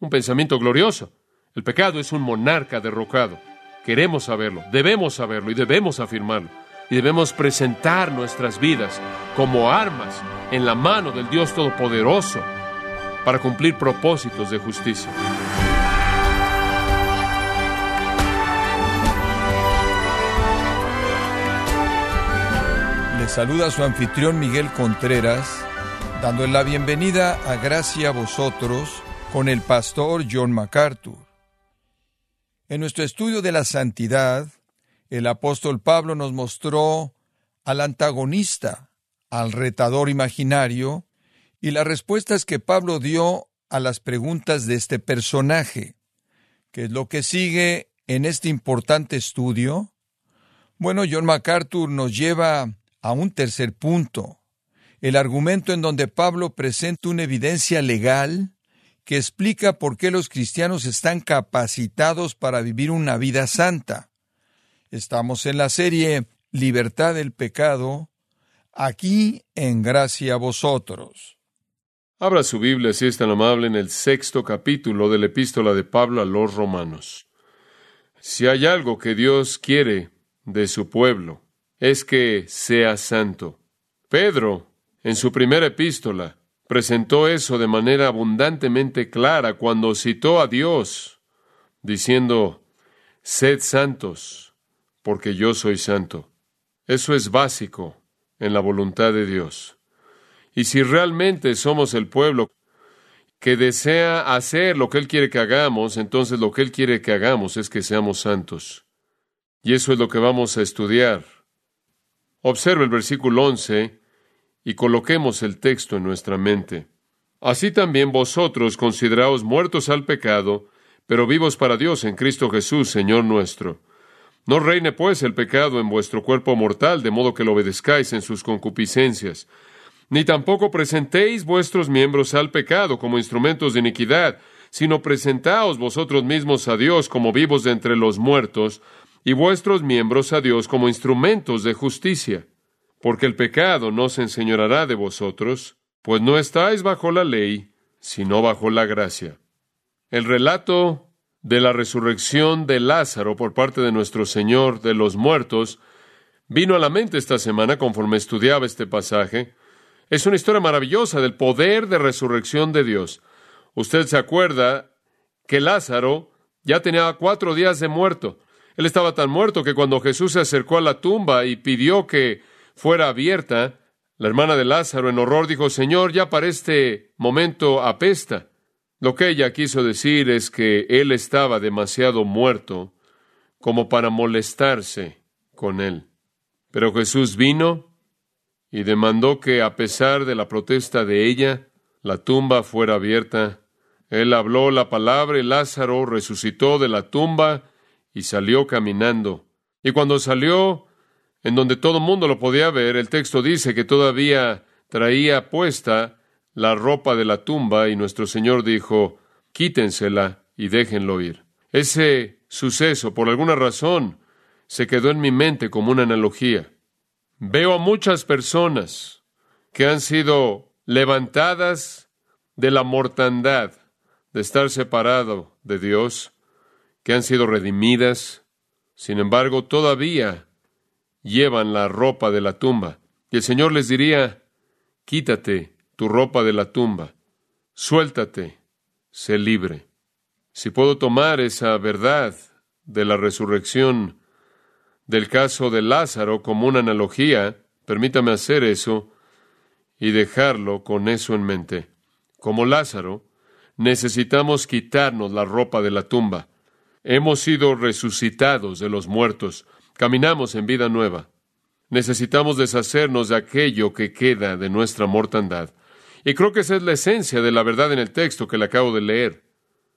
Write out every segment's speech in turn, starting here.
un pensamiento glorioso. El pecado es un monarca derrocado. Queremos saberlo, debemos saberlo y debemos afirmarlo. Y debemos presentar nuestras vidas como armas en la mano del Dios Todopoderoso para cumplir propósitos de justicia. Le saluda su anfitrión Miguel Contreras, dándole la bienvenida a Gracia a vosotros con el pastor John MacArthur. En nuestro estudio de la santidad, el apóstol Pablo nos mostró al antagonista, al retador imaginario, y las respuestas que Pablo dio a las preguntas de este personaje. ¿Qué es lo que sigue en este importante estudio? Bueno, John MacArthur nos lleva a un tercer punto, el argumento en donde Pablo presenta una evidencia legal que explica por qué los cristianos están capacitados para vivir una vida santa. Estamos en la serie Libertad del Pecado, aquí en Gracia a vosotros. Abra su Biblia, si es tan amable, en el sexto capítulo de la epístola de Pablo a los romanos. Si hay algo que Dios quiere de su pueblo, es que sea santo. Pedro, en su primera epístola, presentó eso de manera abundantemente clara cuando citó a Dios, diciendo, Sed santos, porque yo soy santo. Eso es básico en la voluntad de Dios. Y si realmente somos el pueblo que desea hacer lo que Él quiere que hagamos, entonces lo que Él quiere que hagamos es que seamos santos. Y eso es lo que vamos a estudiar. Observe el versículo 11 y coloquemos el texto en nuestra mente. Así también vosotros consideraos muertos al pecado, pero vivos para Dios en Cristo Jesús, Señor nuestro. No reine pues el pecado en vuestro cuerpo mortal, de modo que lo obedezcáis en sus concupiscencias ni tampoco presentéis vuestros miembros al pecado como instrumentos de iniquidad, sino presentaos vosotros mismos a Dios como vivos de entre los muertos, y vuestros miembros a Dios como instrumentos de justicia. Porque el pecado no se enseñorará de vosotros, pues no estáis bajo la ley, sino bajo la gracia. El relato de la resurrección de Lázaro por parte de nuestro Señor de los muertos vino a la mente esta semana conforme estudiaba este pasaje, es una historia maravillosa del poder de resurrección de Dios. Usted se acuerda que Lázaro ya tenía cuatro días de muerto. Él estaba tan muerto que cuando Jesús se acercó a la tumba y pidió que fuera abierta, la hermana de Lázaro en horror dijo, Señor, ya para este momento apesta. Lo que ella quiso decir es que él estaba demasiado muerto como para molestarse con él. Pero Jesús vino y demandó que, a pesar de la protesta de ella, la tumba fuera abierta. Él habló la palabra y Lázaro resucitó de la tumba y salió caminando. Y cuando salió, en donde todo el mundo lo podía ver, el texto dice que todavía traía puesta la ropa de la tumba y nuestro Señor dijo, quítensela y déjenlo ir. Ese suceso, por alguna razón, se quedó en mi mente como una analogía. Veo a muchas personas que han sido levantadas de la mortandad, de estar separado de Dios, que han sido redimidas, sin embargo todavía llevan la ropa de la tumba. Y el Señor les diría, quítate tu ropa de la tumba, suéltate, sé libre. Si puedo tomar esa verdad de la resurrección del caso de Lázaro como una analogía, permítame hacer eso y dejarlo con eso en mente. Como Lázaro, necesitamos quitarnos la ropa de la tumba. Hemos sido resucitados de los muertos, caminamos en vida nueva. Necesitamos deshacernos de aquello que queda de nuestra mortandad. Y creo que esa es la esencia de la verdad en el texto que le acabo de leer.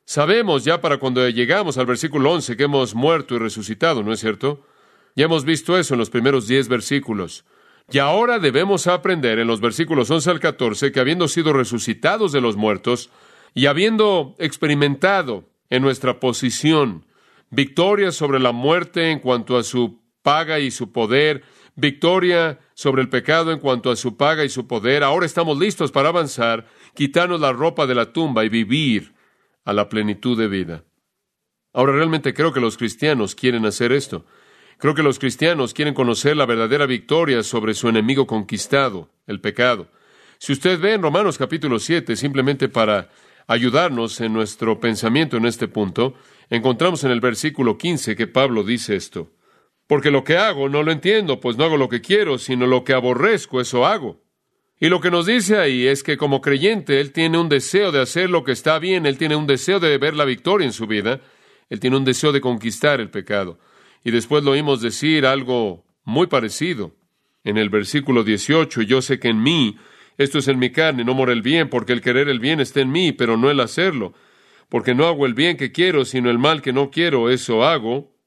Sabemos ya para cuando llegamos al versículo 11 que hemos muerto y resucitado, ¿no es cierto? Ya hemos visto eso en los primeros diez versículos. Y ahora debemos aprender en los versículos 11 al 14 que habiendo sido resucitados de los muertos y habiendo experimentado en nuestra posición victoria sobre la muerte en cuanto a su paga y su poder, victoria sobre el pecado en cuanto a su paga y su poder, ahora estamos listos para avanzar, quitarnos la ropa de la tumba y vivir a la plenitud de vida. Ahora realmente creo que los cristianos quieren hacer esto. Creo que los cristianos quieren conocer la verdadera victoria sobre su enemigo conquistado, el pecado. Si usted ve en Romanos capítulo 7, simplemente para ayudarnos en nuestro pensamiento en este punto, encontramos en el versículo 15 que Pablo dice esto. Porque lo que hago no lo entiendo, pues no hago lo que quiero, sino lo que aborrezco, eso hago. Y lo que nos dice ahí es que como creyente, él tiene un deseo de hacer lo que está bien, él tiene un deseo de ver la victoria en su vida, él tiene un deseo de conquistar el pecado. Y después lo oímos decir algo muy parecido. En el versículo 18, yo sé que en mí, esto es en mi carne, no mora el bien, porque el querer el bien está en mí, pero no el hacerlo. Porque no hago el bien que quiero, sino el mal que no quiero, eso hago.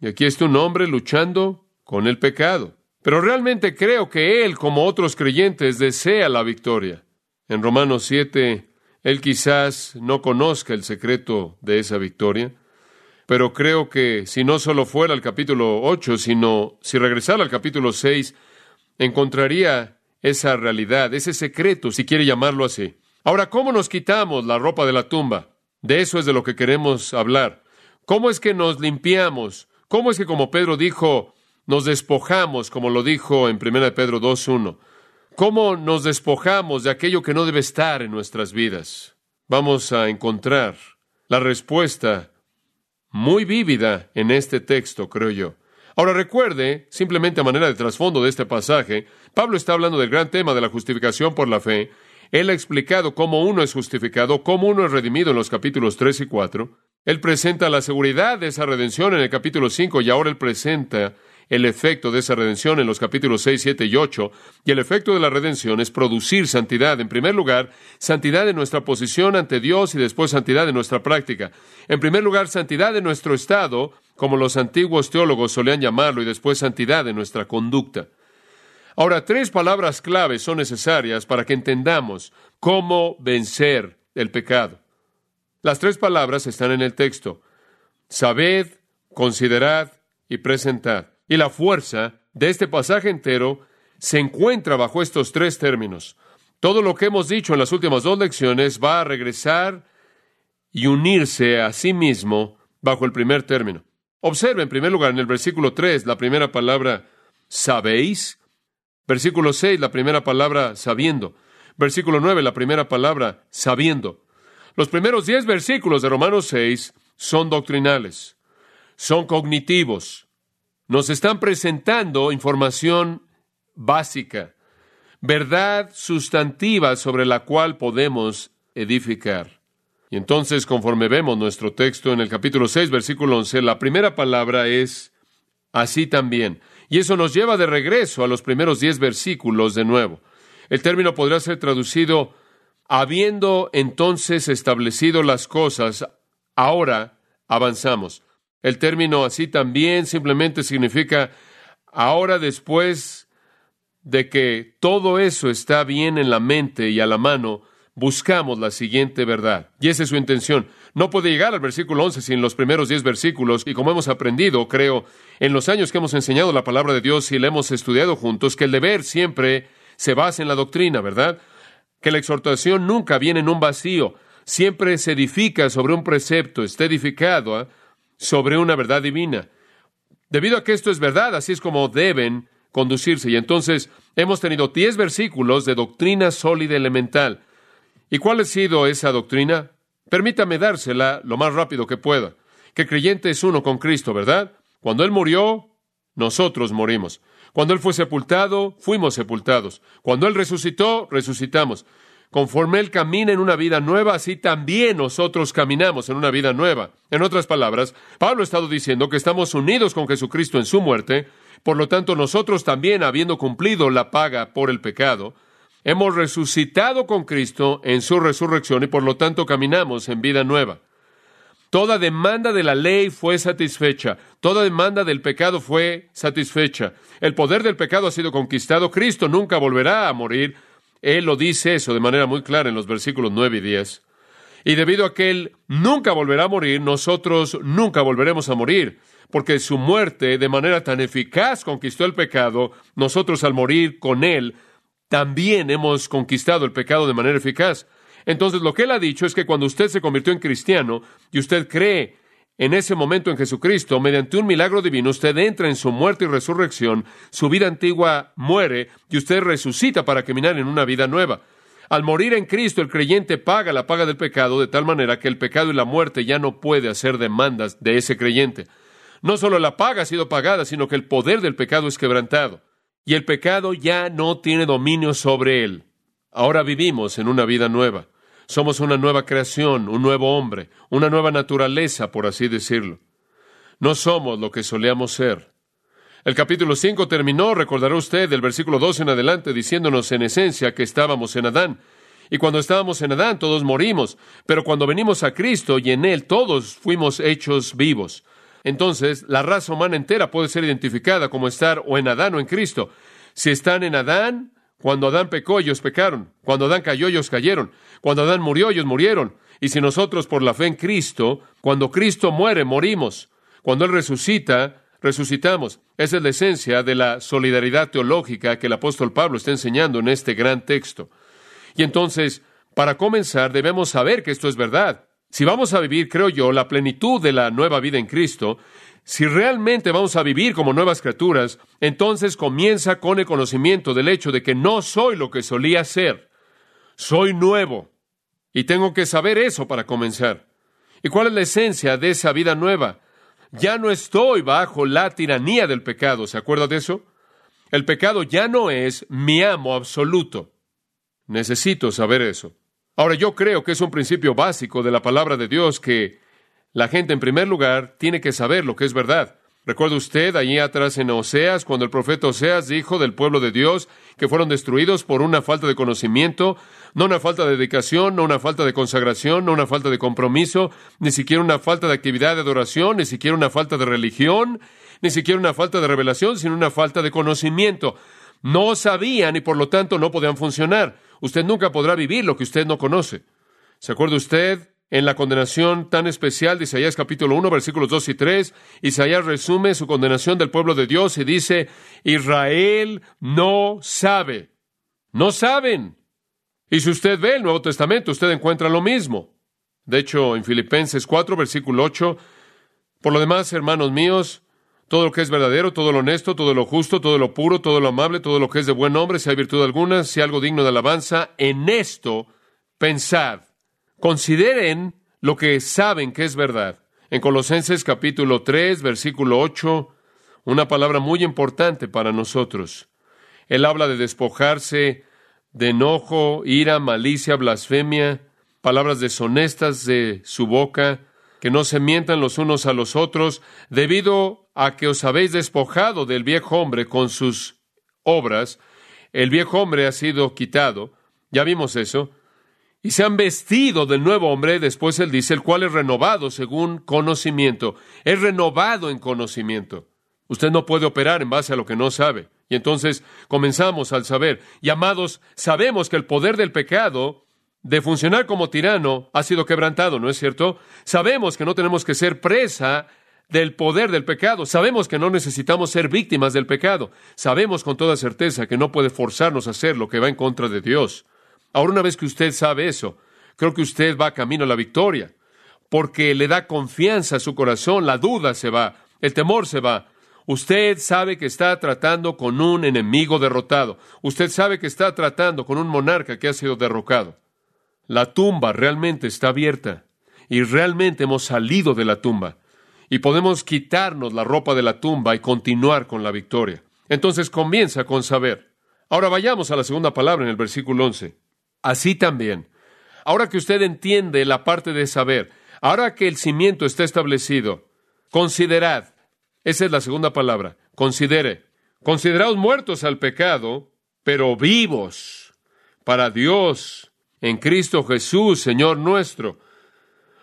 Y aquí está un hombre luchando con el pecado. Pero realmente creo que él, como otros creyentes, desea la victoria. En Romanos 7, él quizás no conozca el secreto de esa victoria, pero creo que si no solo fuera al capítulo 8, sino si regresara al capítulo 6, encontraría esa realidad, ese secreto, si quiere llamarlo así. Ahora, ¿cómo nos quitamos la ropa de la tumba? De eso es de lo que queremos hablar. ¿Cómo es que nos limpiamos? ¿Cómo es que, como Pedro dijo, nos despojamos, como lo dijo en 1 Pedro 2.1? ¿Cómo nos despojamos de aquello que no debe estar en nuestras vidas? Vamos a encontrar la respuesta muy vívida en este texto, creo yo. Ahora recuerde, simplemente a manera de trasfondo de este pasaje, Pablo está hablando del gran tema de la justificación por la fe. Él ha explicado cómo uno es justificado, cómo uno es redimido en los capítulos 3 y 4. Él presenta la seguridad de esa redención en el capítulo 5 y ahora él presenta el efecto de esa redención en los capítulos 6, 7 y 8. Y el efecto de la redención es producir santidad. En primer lugar, santidad en nuestra posición ante Dios y después santidad en nuestra práctica. En primer lugar, santidad en nuestro estado, como los antiguos teólogos solían llamarlo, y después santidad en nuestra conducta. Ahora, tres palabras claves son necesarias para que entendamos cómo vencer el pecado. Las tres palabras están en el texto. Sabed, considerad y presentad. Y la fuerza de este pasaje entero se encuentra bajo estos tres términos. Todo lo que hemos dicho en las últimas dos lecciones va a regresar y unirse a sí mismo bajo el primer término. Observe en primer lugar en el versículo 3 la primera palabra sabéis, versículo 6 la primera palabra sabiendo, versículo 9 la primera palabra sabiendo. Los primeros diez versículos de Romanos 6 son doctrinales, son cognitivos, nos están presentando información básica, verdad sustantiva sobre la cual podemos edificar. Y entonces, conforme vemos nuestro texto en el capítulo 6, versículo 11, la primera palabra es así también. Y eso nos lleva de regreso a los primeros diez versículos de nuevo. El término podrá ser traducido Habiendo entonces establecido las cosas, ahora avanzamos. El término así también simplemente significa ahora después de que todo eso está bien en la mente y a la mano, buscamos la siguiente verdad. Y esa es su intención. No puede llegar al versículo 11 sin los primeros 10 versículos. Y como hemos aprendido, creo, en los años que hemos enseñado la palabra de Dios y la hemos estudiado juntos, que el deber siempre se basa en la doctrina, ¿verdad? que la exhortación nunca viene en un vacío, siempre se edifica sobre un precepto, está edificado ¿ah? sobre una verdad divina. Debido a que esto es verdad, así es como deben conducirse. Y entonces hemos tenido diez versículos de doctrina sólida elemental. ¿Y cuál ha sido esa doctrina? Permítame dársela lo más rápido que pueda. Que creyente es uno con Cristo, ¿verdad? Cuando Él murió, nosotros morimos. Cuando Él fue sepultado, fuimos sepultados. Cuando Él resucitó, resucitamos. Conforme Él camina en una vida nueva, así también nosotros caminamos en una vida nueva. En otras palabras, Pablo ha estado diciendo que estamos unidos con Jesucristo en su muerte, por lo tanto nosotros también, habiendo cumplido la paga por el pecado, hemos resucitado con Cristo en su resurrección y por lo tanto caminamos en vida nueva. Toda demanda de la ley fue satisfecha, toda demanda del pecado fue satisfecha. El poder del pecado ha sido conquistado, Cristo nunca volverá a morir. Él lo dice eso de manera muy clara en los versículos 9 y 10. Y debido a que Él nunca volverá a morir, nosotros nunca volveremos a morir, porque su muerte de manera tan eficaz conquistó el pecado, nosotros al morir con Él también hemos conquistado el pecado de manera eficaz. Entonces lo que él ha dicho es que cuando usted se convirtió en cristiano y usted cree en ese momento en Jesucristo, mediante un milagro divino, usted entra en su muerte y resurrección, su vida antigua muere y usted resucita para caminar en una vida nueva. Al morir en Cristo, el creyente paga la paga del pecado de tal manera que el pecado y la muerte ya no puede hacer demandas de ese creyente. No solo la paga ha sido pagada, sino que el poder del pecado es quebrantado. Y el pecado ya no tiene dominio sobre él. Ahora vivimos en una vida nueva. Somos una nueva creación, un nuevo hombre, una nueva naturaleza, por así decirlo. No somos lo que solíamos ser. El capítulo 5 terminó, recordará usted, del versículo 12 en adelante, diciéndonos en esencia que estábamos en Adán. Y cuando estábamos en Adán, todos morimos, pero cuando venimos a Cristo y en Él, todos fuimos hechos vivos. Entonces, la raza humana entera puede ser identificada como estar o en Adán o en Cristo. Si están en Adán, cuando Adán pecó, ellos pecaron. Cuando Adán cayó, ellos cayeron. Cuando Adán murió, ellos murieron. Y si nosotros, por la fe en Cristo, cuando Cristo muere, morimos. Cuando Él resucita, resucitamos. Esa es la esencia de la solidaridad teológica que el apóstol Pablo está enseñando en este gran texto. Y entonces, para comenzar, debemos saber que esto es verdad. Si vamos a vivir, creo yo, la plenitud de la nueva vida en Cristo, si realmente vamos a vivir como nuevas criaturas, entonces comienza con el conocimiento del hecho de que no soy lo que solía ser. Soy nuevo. Y tengo que saber eso para comenzar. ¿Y cuál es la esencia de esa vida nueva? Ya no estoy bajo la tiranía del pecado. ¿Se acuerda de eso? El pecado ya no es mi amo absoluto. Necesito saber eso. Ahora yo creo que es un principio básico de la palabra de Dios que la gente en primer lugar tiene que saber lo que es verdad. ¿Recuerda usted allí atrás en Oseas, cuando el profeta Oseas dijo del pueblo de Dios que fueron destruidos por una falta de conocimiento, no una falta de dedicación, no una falta de consagración, no una falta de compromiso, ni siquiera una falta de actividad de adoración, ni siquiera una falta de religión, ni siquiera una falta de revelación, sino una falta de conocimiento. No sabían y por lo tanto no podían funcionar. Usted nunca podrá vivir lo que usted no conoce. ¿Se acuerda usted en la condenación tan especial de Isaías capítulo 1, versículos 2 y 3, Isaías resume su condenación del pueblo de Dios y dice, Israel no sabe, no saben. Y si usted ve el Nuevo Testamento, usted encuentra lo mismo. De hecho, en Filipenses 4, versículo 8, por lo demás, hermanos míos, todo lo que es verdadero, todo lo honesto, todo lo justo, todo lo puro, todo lo amable, todo lo que es de buen nombre, si hay virtud alguna, si algo digno de alabanza, en esto pensad. Consideren lo que saben que es verdad. En Colosenses capítulo 3, versículo 8, una palabra muy importante para nosotros. Él habla de despojarse de enojo, ira, malicia, blasfemia, palabras deshonestas de su boca, que no se mientan los unos a los otros, debido a que os habéis despojado del viejo hombre con sus obras. El viejo hombre ha sido quitado, ya vimos eso, y se han vestido del nuevo hombre, después él dice, el cual es renovado según conocimiento, es renovado en conocimiento. Usted no puede operar en base a lo que no sabe. Y entonces comenzamos al saber. Y amados, sabemos que el poder del pecado de funcionar como tirano ha sido quebrantado, ¿no es cierto? Sabemos que no tenemos que ser presa del poder del pecado. Sabemos que no necesitamos ser víctimas del pecado. Sabemos con toda certeza que no puede forzarnos a hacer lo que va en contra de Dios. Ahora, una vez que usted sabe eso, creo que usted va camino a la victoria, porque le da confianza a su corazón, la duda se va, el temor se va. Usted sabe que está tratando con un enemigo derrotado. Usted sabe que está tratando con un monarca que ha sido derrocado. La tumba realmente está abierta y realmente hemos salido de la tumba y podemos quitarnos la ropa de la tumba y continuar con la victoria. Entonces comienza con saber. Ahora vayamos a la segunda palabra en el versículo 11. Así también, ahora que usted entiende la parte de saber, ahora que el cimiento está establecido, considerad, esa es la segunda palabra, considere, consideraos muertos al pecado, pero vivos para Dios en Cristo Jesús, Señor nuestro.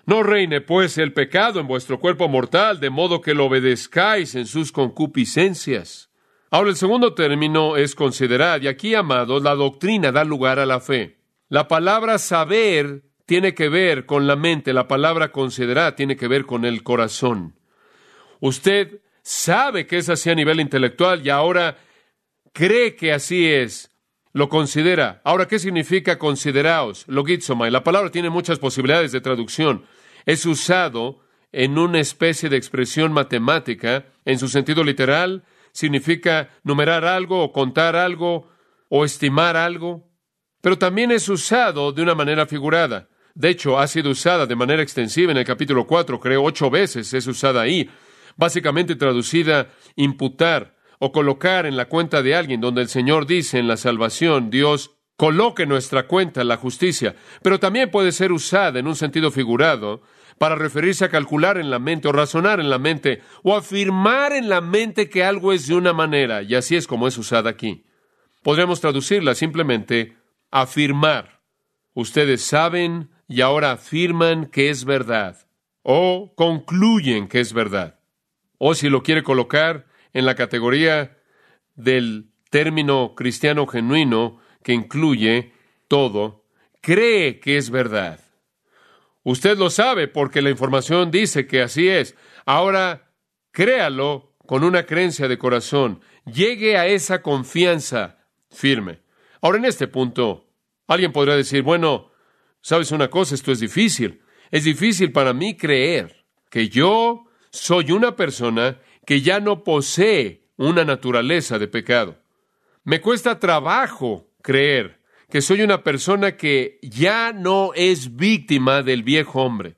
No reine pues el pecado en vuestro cuerpo mortal, de modo que lo obedezcáis en sus concupiscencias. Ahora el segundo término es considerad, y aquí, amados, la doctrina da lugar a la fe. La palabra saber tiene que ver con la mente, la palabra considerar tiene que ver con el corazón. Usted sabe que es así a nivel intelectual y ahora cree que así es. Lo considera. Ahora, ¿qué significa consideraos? Logizomai. La palabra tiene muchas posibilidades de traducción. Es usado en una especie de expresión matemática. En su sentido literal, significa numerar algo o contar algo o estimar algo. Pero también es usado de una manera figurada. De hecho, ha sido usada de manera extensiva en el capítulo 4, creo ocho veces es usada ahí. Básicamente traducida imputar o colocar en la cuenta de alguien, donde el Señor dice en la salvación, Dios coloque en nuestra cuenta la justicia, pero también puede ser usada en un sentido figurado para referirse a calcular en la mente o razonar en la mente o afirmar en la mente que algo es de una manera, y así es como es usada aquí. Podríamos traducirla simplemente afirmar. Ustedes saben y ahora afirman que es verdad, o concluyen que es verdad. O si lo quiere colocar en la categoría del término cristiano genuino que incluye todo, cree que es verdad. Usted lo sabe porque la información dice que así es. Ahora, créalo con una creencia de corazón. Llegue a esa confianza firme. Ahora, en este punto, alguien podrá decir, bueno, sabes una cosa, esto es difícil. Es difícil para mí creer que yo soy una persona que ya no posee una naturaleza de pecado. Me cuesta trabajo creer que soy una persona que ya no es víctima del viejo hombre.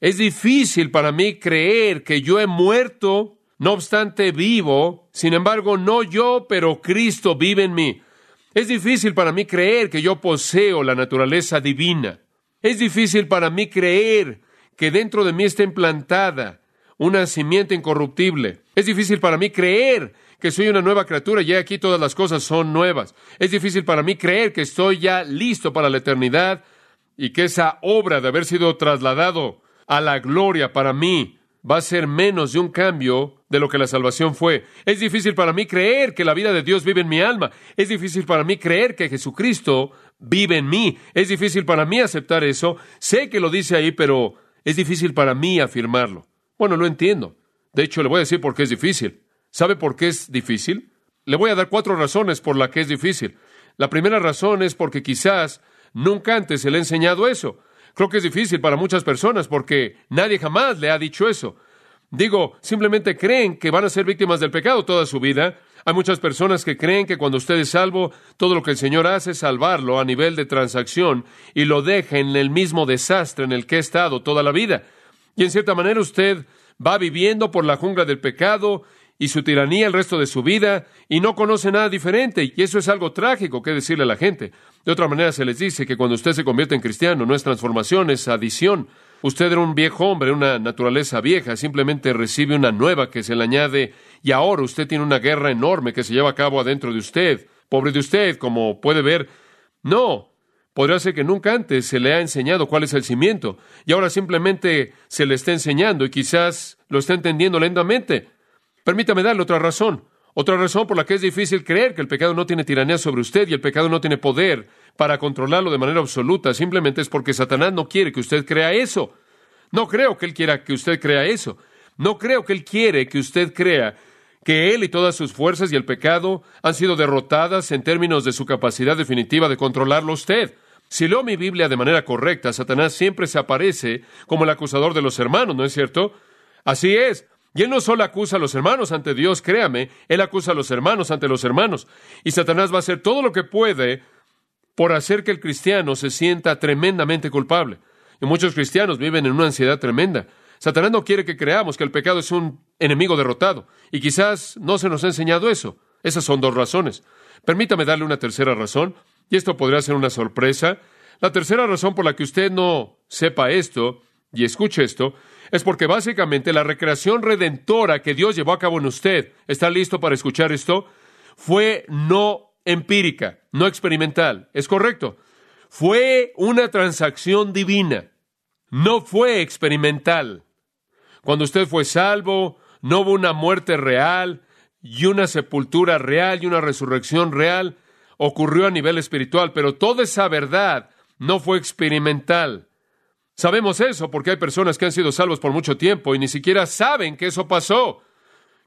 Es difícil para mí creer que yo he muerto, no obstante vivo, sin embargo no yo, pero Cristo vive en mí. Es difícil para mí creer que yo poseo la naturaleza divina. Es difícil para mí creer que dentro de mí está implantada una simiente incorruptible. Es difícil para mí creer que soy una nueva criatura y aquí todas las cosas son nuevas. Es difícil para mí creer que estoy ya listo para la eternidad y que esa obra de haber sido trasladado a la gloria para mí va a ser menos de un cambio de lo que la salvación fue. Es difícil para mí creer que la vida de Dios vive en mi alma. Es difícil para mí creer que Jesucristo vive en mí. Es difícil para mí aceptar eso. Sé que lo dice ahí, pero es difícil para mí afirmarlo. Bueno, lo entiendo. De hecho, le voy a decir por qué es difícil. ¿Sabe por qué es difícil? Le voy a dar cuatro razones por las que es difícil. La primera razón es porque quizás nunca antes se le ha enseñado eso. Creo que es difícil para muchas personas porque nadie jamás le ha dicho eso. Digo, simplemente creen que van a ser víctimas del pecado toda su vida. Hay muchas personas que creen que cuando usted es salvo, todo lo que el Señor hace es salvarlo a nivel de transacción y lo deja en el mismo desastre en el que ha estado toda la vida. Y en cierta manera usted va viviendo por la jungla del pecado y su tiranía el resto de su vida y no conoce nada diferente. Y eso es algo trágico que decirle a la gente. De otra manera se les dice que cuando usted se convierte en cristiano no es transformación, es adición. Usted era un viejo hombre, una naturaleza vieja, simplemente recibe una nueva que se le añade y ahora usted tiene una guerra enorme que se lleva a cabo adentro de usted. Pobre de usted, como puede ver. No, Podría ser que nunca antes se le ha enseñado cuál es el cimiento y ahora simplemente se le está enseñando y quizás lo está entendiendo lentamente. Permítame darle otra razón. Otra razón por la que es difícil creer que el pecado no tiene tiranía sobre usted y el pecado no tiene poder para controlarlo de manera absoluta, simplemente es porque Satanás no quiere que usted crea eso. No creo que él quiera que usted crea eso. No creo que él quiere que usted crea que él y todas sus fuerzas y el pecado han sido derrotadas en términos de su capacidad definitiva de controlarlo usted. Si leo mi Biblia de manera correcta, Satanás siempre se aparece como el acusador de los hermanos, ¿no es cierto? Así es. Y él no solo acusa a los hermanos ante Dios, créame, él acusa a los hermanos ante los hermanos. Y Satanás va a hacer todo lo que puede por hacer que el cristiano se sienta tremendamente culpable. Y muchos cristianos viven en una ansiedad tremenda. Satanás no quiere que creamos que el pecado es un enemigo derrotado. Y quizás no se nos ha enseñado eso. Esas son dos razones. Permítame darle una tercera razón. Y esto podría ser una sorpresa. La tercera razón por la que usted no sepa esto y escuche esto es porque básicamente la recreación redentora que Dios llevó a cabo en usted, ¿está listo para escuchar esto? Fue no empírica, no experimental. ¿Es correcto? Fue una transacción divina, no fue experimental. Cuando usted fue salvo, no hubo una muerte real y una sepultura real y una resurrección real ocurrió a nivel espiritual, pero toda esa verdad no fue experimental. Sabemos eso porque hay personas que han sido salvos por mucho tiempo y ni siquiera saben que eso pasó.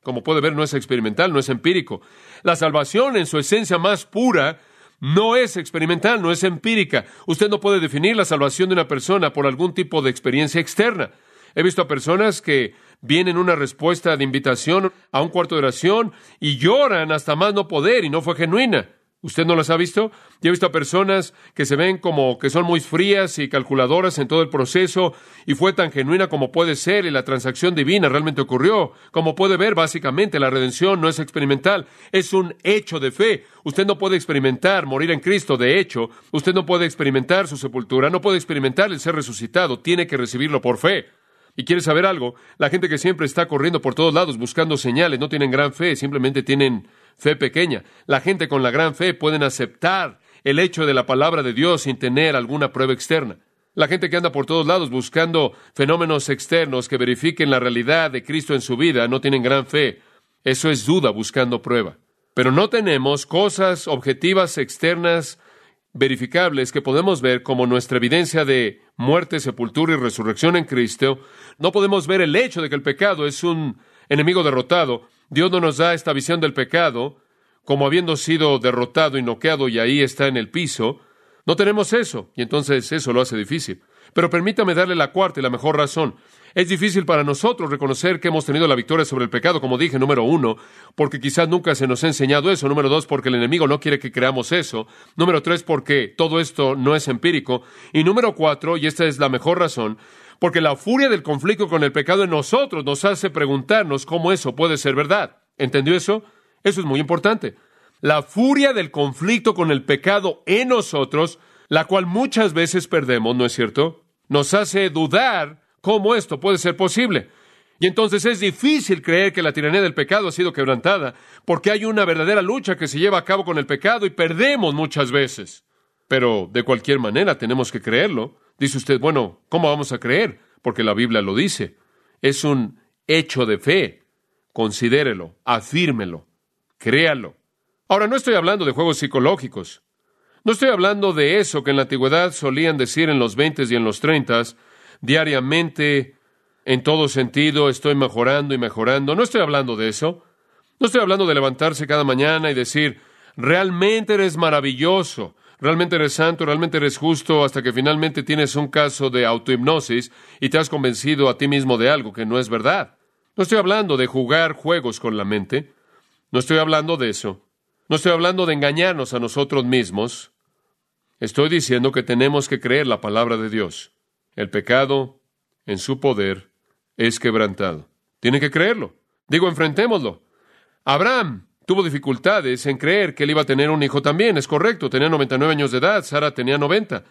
Como puede ver, no es experimental, no es empírico. La salvación en su esencia más pura no es experimental, no es empírica. Usted no puede definir la salvación de una persona por algún tipo de experiencia externa. He visto a personas que vienen una respuesta de invitación a un cuarto de oración y lloran hasta más no poder y no fue genuina. ¿Usted no las ha visto? Yo he visto a personas que se ven como que son muy frías y calculadoras en todo el proceso y fue tan genuina como puede ser y la transacción divina realmente ocurrió. Como puede ver, básicamente la redención no es experimental, es un hecho de fe. Usted no puede experimentar morir en Cristo, de hecho, usted no puede experimentar su sepultura, no puede experimentar el ser resucitado, tiene que recibirlo por fe. ¿Y quiere saber algo? La gente que siempre está corriendo por todos lados buscando señales no tienen gran fe, simplemente tienen fe pequeña. La gente con la gran fe pueden aceptar el hecho de la palabra de Dios sin tener alguna prueba externa. La gente que anda por todos lados buscando fenómenos externos que verifiquen la realidad de Cristo en su vida no tienen gran fe. Eso es duda buscando prueba. Pero no tenemos cosas objetivas externas verificables que podemos ver como nuestra evidencia de muerte, sepultura y resurrección en Cristo, no podemos ver el hecho de que el pecado es un enemigo derrotado. Dios no nos da esta visión del pecado como habiendo sido derrotado y noqueado y ahí está en el piso. No tenemos eso, y entonces eso lo hace difícil. Pero permítame darle la cuarta y la mejor razón. Es difícil para nosotros reconocer que hemos tenido la victoria sobre el pecado, como dije, número uno, porque quizás nunca se nos ha enseñado eso. Número dos, porque el enemigo no quiere que creamos eso. Número tres, porque todo esto no es empírico. Y número cuatro, y esta es la mejor razón, porque la furia del conflicto con el pecado en nosotros nos hace preguntarnos cómo eso puede ser verdad. ¿Entendió eso? Eso es muy importante. La furia del conflicto con el pecado en nosotros, la cual muchas veces perdemos, ¿no es cierto? Nos hace dudar ¿Cómo esto puede ser posible? Y entonces es difícil creer que la tiranía del pecado ha sido quebrantada, porque hay una verdadera lucha que se lleva a cabo con el pecado y perdemos muchas veces. Pero de cualquier manera tenemos que creerlo. Dice usted, bueno, ¿cómo vamos a creer? Porque la Biblia lo dice. Es un hecho de fe. Considérelo, afírmelo, créalo. Ahora, no estoy hablando de juegos psicológicos. No estoy hablando de eso que en la antigüedad solían decir en los veintes y en los treintas, diariamente, en todo sentido, estoy mejorando y mejorando. No estoy hablando de eso. No estoy hablando de levantarse cada mañana y decir, realmente eres maravilloso, realmente eres santo, realmente eres justo, hasta que finalmente tienes un caso de autohipnosis y te has convencido a ti mismo de algo que no es verdad. No estoy hablando de jugar juegos con la mente. No estoy hablando de eso. No estoy hablando de engañarnos a nosotros mismos. Estoy diciendo que tenemos que creer la palabra de Dios. El pecado, en su poder, es quebrantado. Tiene que creerlo. Digo, enfrentémoslo. Abraham tuvo dificultades en creer que él iba a tener un hijo también. Es correcto, tenía 99 años de edad, Sara tenía 90.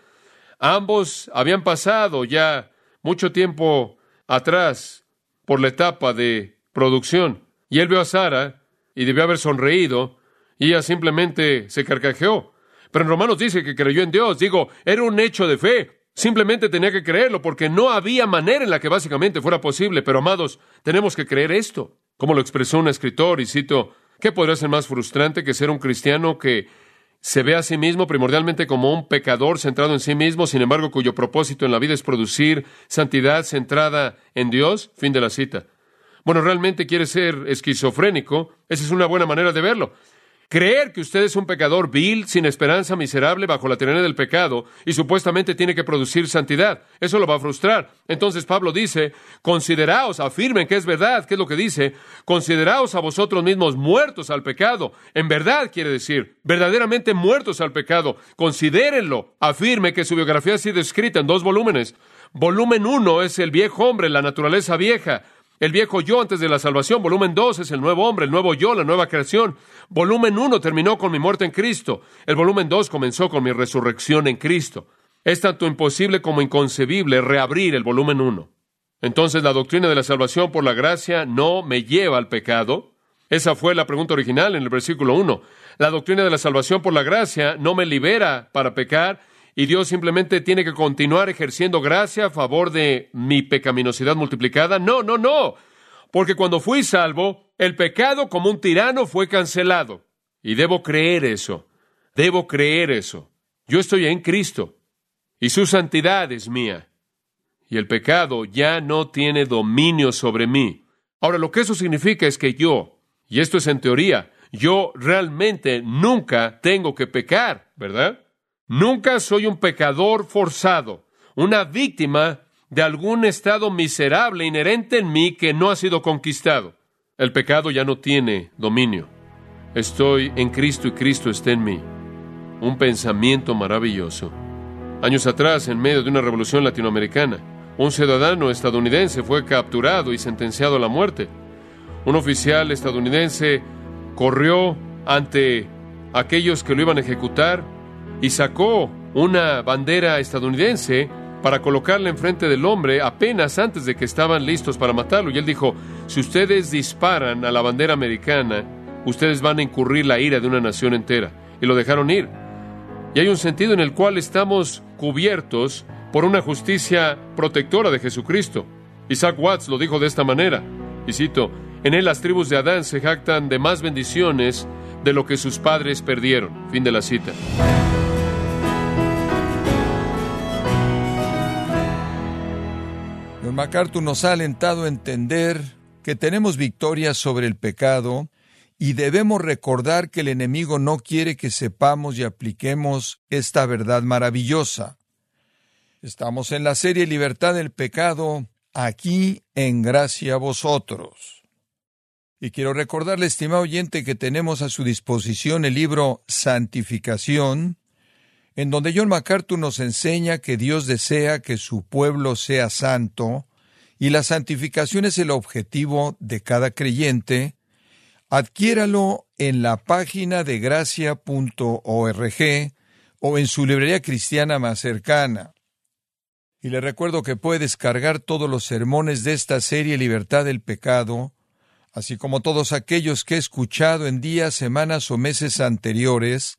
Ambos habían pasado ya mucho tiempo atrás por la etapa de producción. Y él vio a Sara y debió haber sonreído y ella simplemente se carcajeó. Pero en Romanos dice que creyó en Dios. Digo, era un hecho de fe. Simplemente tenía que creerlo porque no había manera en la que básicamente fuera posible. Pero amados, tenemos que creer esto. Como lo expresó un escritor, y cito, ¿qué podría ser más frustrante que ser un cristiano que se ve a sí mismo primordialmente como un pecador centrado en sí mismo, sin embargo cuyo propósito en la vida es producir santidad centrada en Dios? Fin de la cita. Bueno, realmente quiere ser esquizofrénico. Esa es una buena manera de verlo. Creer que usted es un pecador vil, sin esperanza, miserable, bajo la tiranía del pecado, y supuestamente tiene que producir santidad. Eso lo va a frustrar. Entonces Pablo dice, consideraos, afirmen que es verdad. ¿Qué es lo que dice? Consideraos a vosotros mismos muertos al pecado. En verdad quiere decir, verdaderamente muertos al pecado. Considérenlo. Afirme que su biografía ha sido escrita en dos volúmenes. Volumen uno es el viejo hombre, la naturaleza vieja. El viejo yo antes de la salvación. Volumen 2 es el nuevo hombre, el nuevo yo, la nueva creación. Volumen 1 terminó con mi muerte en Cristo. El volumen 2 comenzó con mi resurrección en Cristo. Es tanto imposible como inconcebible reabrir el volumen 1. Entonces la doctrina de la salvación por la gracia no me lleva al pecado. Esa fue la pregunta original en el versículo 1. La doctrina de la salvación por la gracia no me libera para pecar y Dios simplemente tiene que continuar ejerciendo gracia a favor de mi pecaminosidad multiplicada. No, no, no. Porque cuando fui salvo, el pecado como un tirano fue cancelado. Y debo creer eso. Debo creer eso. Yo estoy en Cristo. Y su santidad es mía. Y el pecado ya no tiene dominio sobre mí. Ahora, lo que eso significa es que yo, y esto es en teoría, yo realmente nunca tengo que pecar, ¿verdad? Nunca soy un pecador forzado, una víctima de algún estado miserable inherente en mí que no ha sido conquistado. El pecado ya no tiene dominio. Estoy en Cristo y Cristo está en mí. Un pensamiento maravilloso. Años atrás, en medio de una revolución latinoamericana, un ciudadano estadounidense fue capturado y sentenciado a la muerte. Un oficial estadounidense corrió ante aquellos que lo iban a ejecutar y sacó una bandera estadounidense para colocarla enfrente del hombre apenas antes de que estaban listos para matarlo. Y él dijo, si ustedes disparan a la bandera americana, ustedes van a incurrir la ira de una nación entera. Y lo dejaron ir. Y hay un sentido en el cual estamos cubiertos por una justicia protectora de Jesucristo. Isaac Watts lo dijo de esta manera, y cito, en él las tribus de Adán se jactan de más bendiciones de lo que sus padres perdieron. Fin de la cita. John nos ha alentado a entender que tenemos victoria sobre el pecado y debemos recordar que el enemigo no quiere que sepamos y apliquemos esta verdad maravillosa. Estamos en la serie Libertad del Pecado, aquí en gracia a vosotros. Y quiero recordarle, estimado oyente, que tenemos a su disposición el libro Santificación, en donde John MacArthur nos enseña que Dios desea que su pueblo sea santo, y la santificación es el objetivo de cada creyente, adquiéralo en la página de gracia.org o en su librería cristiana más cercana. Y le recuerdo que puede descargar todos los sermones de esta serie Libertad del Pecado, así como todos aquellos que he escuchado en días, semanas o meses anteriores,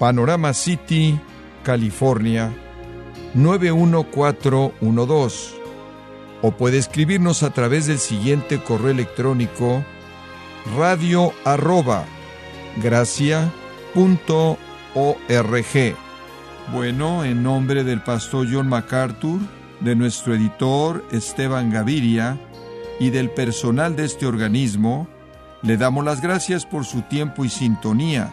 Panorama City, California 91412. O puede escribirnos a través del siguiente correo electrónico radio arroba gracia.org. Bueno, en nombre del pastor John MacArthur, de nuestro editor Esteban Gaviria y del personal de este organismo, le damos las gracias por su tiempo y sintonía,